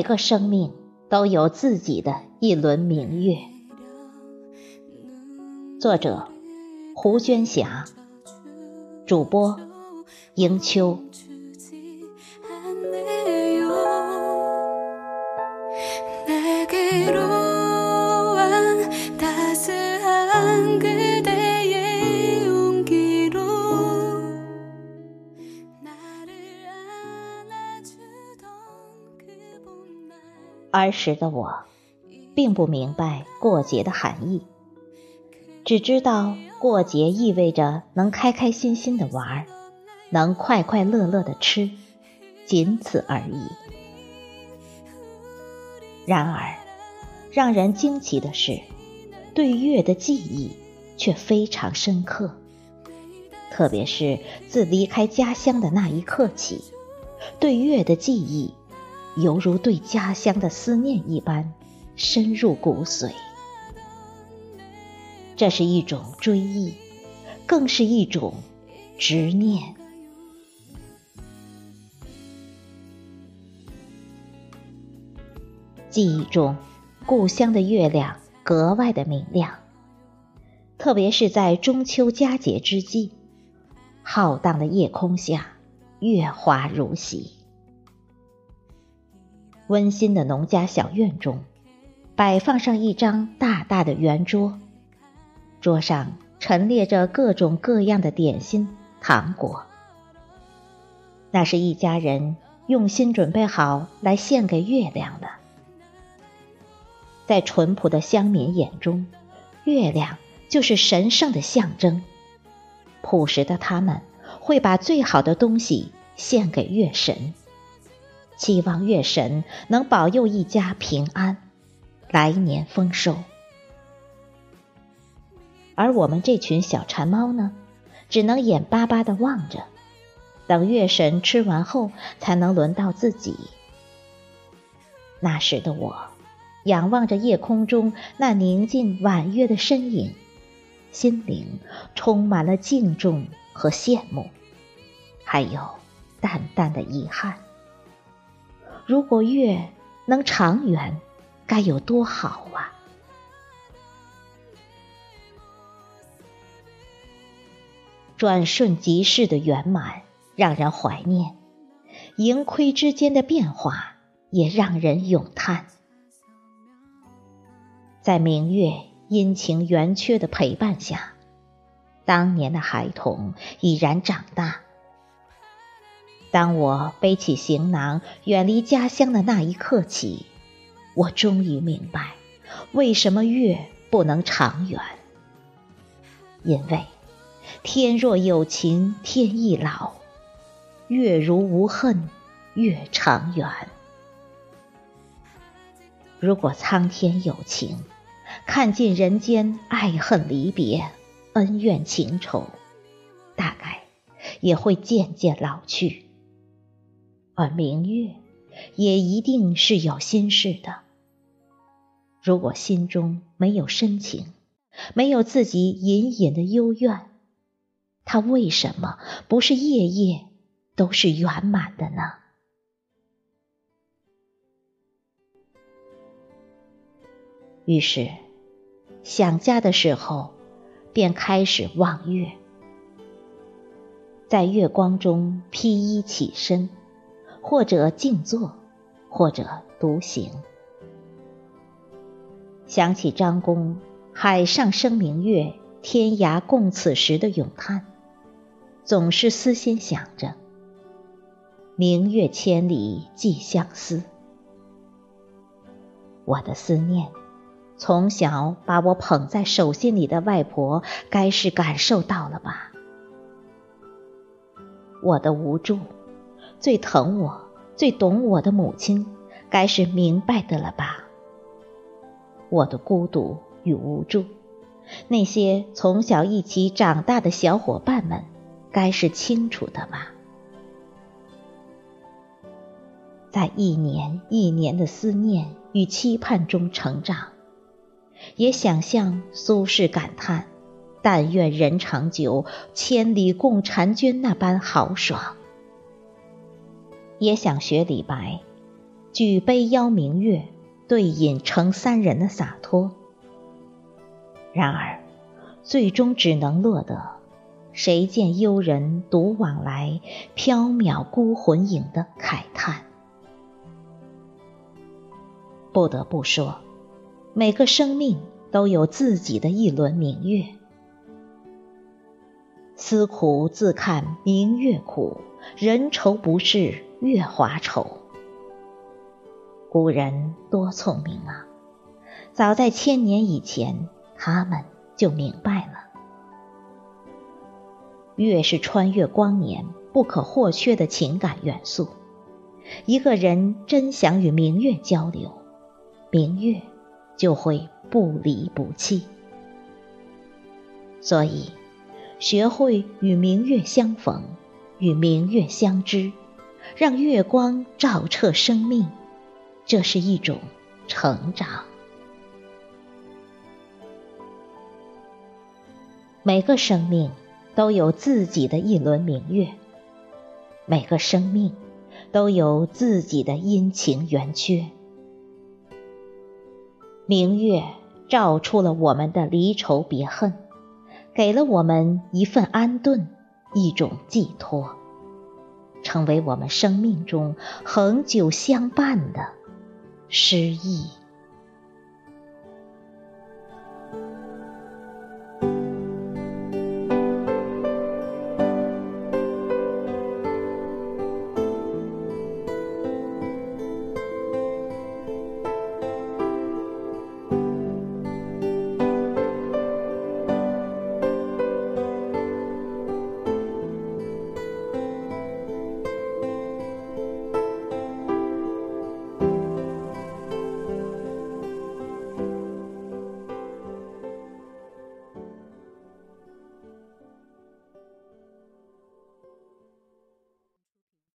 每个生命都有自己的一轮明月。作者：胡娟霞，主播：迎秋。儿时的我，并不明白过节的含义，只知道过节意味着能开开心心的玩，能快快乐乐的吃，仅此而已。然而，让人惊奇的是，对月的记忆却非常深刻，特别是自离开家乡的那一刻起，对月的记忆。犹如对家乡的思念一般，深入骨髓。这是一种追忆，更是一种执念。记忆中，故乡的月亮格外的明亮，特别是在中秋佳节之际，浩荡的夜空下，月华如洗。温馨的农家小院中，摆放上一张大大的圆桌，桌上陈列着各种各样的点心、糖果。那是一家人用心准备好来献给月亮的。在淳朴的乡民眼中，月亮就是神圣的象征。朴实的他们会把最好的东西献给月神。期望月神能保佑一家平安，来年丰收。而我们这群小馋猫呢，只能眼巴巴的望着，等月神吃完后，才能轮到自己。那时的我，仰望着夜空中那宁静婉约的身影，心灵充满了敬重和羡慕，还有淡淡的遗憾。如果月能长圆，该有多好啊！转瞬即逝的圆满让人怀念，盈亏之间的变化也让人咏叹。在明月阴晴圆缺的陪伴下，当年的孩童已然长大。当我背起行囊远离家乡的那一刻起，我终于明白，为什么月不能长圆。因为天若有情天亦老，月如无恨月长圆。如果苍天有情，看尽人间爱恨离别、恩怨情仇，大概也会渐渐老去。而明月也一定是有心事的。如果心中没有深情，没有自己隐隐的幽怨，它为什么不是夜夜都是圆满的呢？于是，想家的时候，便开始望月，在月光中披衣起身。或者静坐，或者独行。想起张公“海上生明月，天涯共此时”的咏叹，总是私心想着：“明月千里寄相思。”我的思念，从小把我捧在手心里的外婆，该是感受到了吧？我的无助。最疼我、最懂我的母亲，该是明白的了吧？我的孤独与无助，那些从小一起长大的小伙伴们，该是清楚的吧？在一年一年的思念与期盼中成长，也想象苏轼感叹“但愿人长久，千里共婵娟”那般豪爽。也想学李白，“举杯邀明月，对饮成三人的洒脱。然而，最终只能落得“谁见幽人独往来，缥缈孤魂影”的慨叹。不得不说，每个生命都有自己的一轮明月。思苦自看明月苦，人愁不是月华愁。古人多聪明啊！早在千年以前，他们就明白了，月是穿越光年不可或缺的情感元素。一个人真想与明月交流。明月就会不离不弃，所以学会与明月相逢，与明月相知，让月光照彻生命，这是一种成长。每个生命都有自己的一轮明月，每个生命都有自己的阴晴圆缺。明月照出了我们的离愁别恨，给了我们一份安顿，一种寄托，成为我们生命中恒久相伴的诗意。